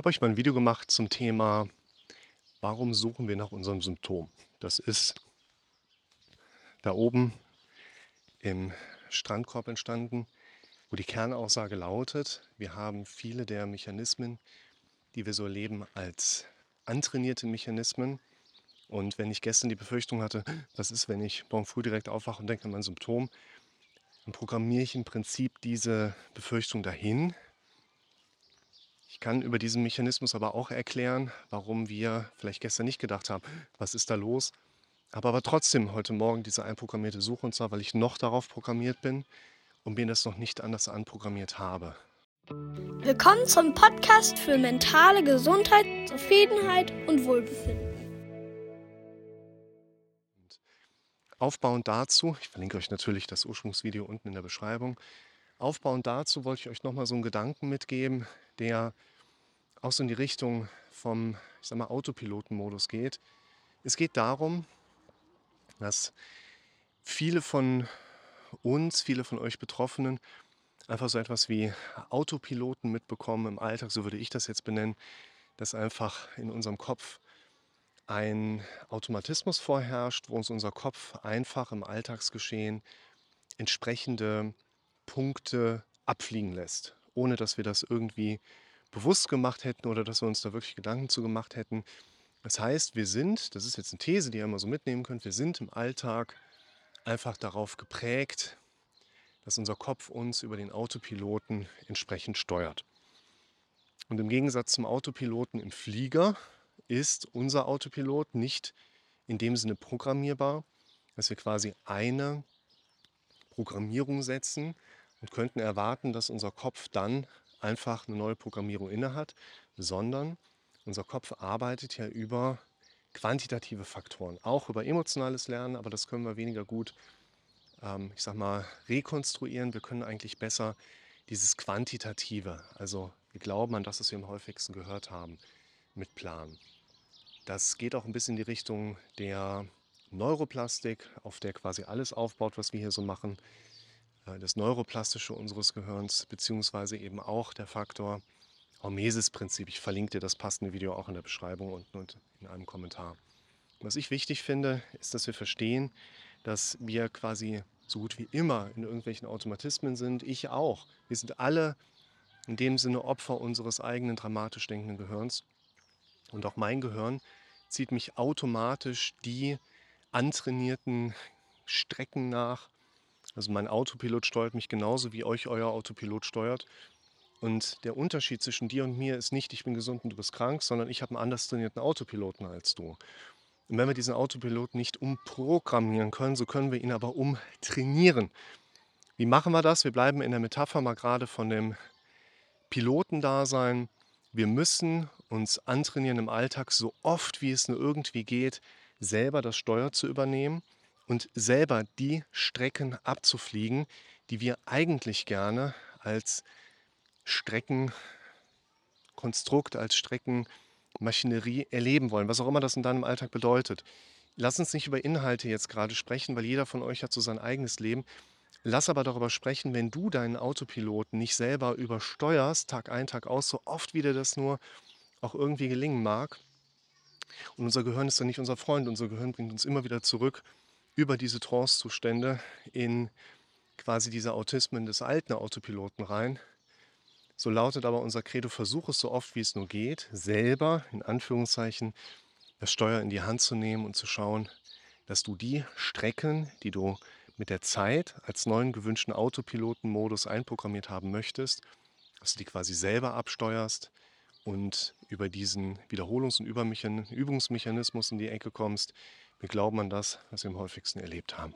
habe euch mal ein Video gemacht zum Thema, warum suchen wir nach unserem Symptom? Das ist da oben im Strandkorb entstanden, wo die Kernaussage lautet, wir haben viele der Mechanismen, die wir so erleben, als antrainierte Mechanismen. Und wenn ich gestern die Befürchtung hatte, was ist, wenn ich morgen früh direkt aufwache und denke an mein Symptom, dann programmiere ich im Prinzip diese Befürchtung dahin, ich kann über diesen Mechanismus aber auch erklären, warum wir vielleicht gestern nicht gedacht haben, was ist da los. Aber, aber trotzdem heute Morgen diese einprogrammierte Suche und zwar, weil ich noch darauf programmiert bin und mir das noch nicht anders anprogrammiert habe. Willkommen zum Podcast für mentale Gesundheit, Zufriedenheit und Wohlbefinden. Aufbauend dazu, ich verlinke euch natürlich das Ursprungsvideo unten in der Beschreibung, aufbauend dazu wollte ich euch nochmal so einen Gedanken mitgeben, der auch so in die Richtung vom, ich sag mal, Autopilotenmodus geht. Es geht darum, dass viele von uns, viele von euch Betroffenen einfach so etwas wie Autopiloten mitbekommen im Alltag, so würde ich das jetzt benennen, dass einfach in unserem Kopf ein Automatismus vorherrscht, wo uns unser Kopf einfach im Alltagsgeschehen entsprechende Punkte abfliegen lässt ohne dass wir das irgendwie bewusst gemacht hätten oder dass wir uns da wirklich Gedanken zu gemacht hätten. Das heißt, wir sind, das ist jetzt eine These, die ihr immer so mitnehmen könnt, wir sind im Alltag einfach darauf geprägt, dass unser Kopf uns über den Autopiloten entsprechend steuert. Und im Gegensatz zum Autopiloten im Flieger ist unser Autopilot nicht in dem Sinne programmierbar, dass wir quasi eine Programmierung setzen, und könnten erwarten, dass unser Kopf dann einfach eine neue Programmierung innehat, sondern unser Kopf arbeitet ja über quantitative Faktoren, auch über emotionales Lernen, aber das können wir weniger gut, ähm, ich sag mal, rekonstruieren. Wir können eigentlich besser dieses Quantitative, also wir glauben an das, was wir am häufigsten gehört haben, mit planen. Das geht auch ein bisschen in die Richtung der Neuroplastik, auf der quasi alles aufbaut, was wir hier so machen. Äh, das Neuroplastische unseres Gehirns, beziehungsweise eben auch der Faktor Hormesis-Prinzip. Ich verlinke dir das passende Video auch in der Beschreibung unten und in einem Kommentar. Was ich wichtig finde, ist, dass wir verstehen, dass wir quasi so gut wie immer in irgendwelchen Automatismen sind. Ich auch. Wir sind alle in dem Sinne Opfer unseres eigenen dramatisch denkenden Gehirns. Und auch mein Gehirn zieht mich automatisch die antrainierten Strecken nach, also mein Autopilot steuert mich genauso, wie euch euer Autopilot steuert. Und der Unterschied zwischen dir und mir ist nicht, ich bin gesund und du bist krank, sondern ich habe einen anders trainierten Autopiloten als du. Und wenn wir diesen Autopiloten nicht umprogrammieren können, so können wir ihn aber umtrainieren. Wie machen wir das? Wir bleiben in der Metapher mal gerade von dem Pilotendasein. Wir müssen uns antrainieren im Alltag, so oft wie es nur irgendwie geht, selber das Steuer zu übernehmen und selber die Strecken abzufliegen, die wir eigentlich gerne als Streckenkonstrukt, als Streckenmaschinerie erleben wollen, was auch immer das in deinem Alltag bedeutet. Lass uns nicht über Inhalte jetzt gerade sprechen, weil jeder von euch hat so sein eigenes Leben. Lass aber darüber sprechen, wenn du deinen Autopiloten nicht selber übersteuerst, Tag ein, Tag aus, so oft wie dir das nur auch irgendwie gelingen mag. Und unser Gehirn ist dann nicht unser Freund, unser Gehirn bringt uns immer wieder zurück über diese Trance-Zustände in quasi diese Autismen des alten Autopiloten rein. So lautet aber unser Credo, versuch es so oft wie es nur geht, selber in Anführungszeichen das Steuer in die Hand zu nehmen und zu schauen, dass du die Strecken, die du mit der Zeit als neuen gewünschten Autopilotenmodus einprogrammiert haben möchtest, dass du die quasi selber absteuerst und über diesen Wiederholungs- und Übungsmechanismus in die Ecke kommst, wir glauben an das, was wir am häufigsten erlebt haben.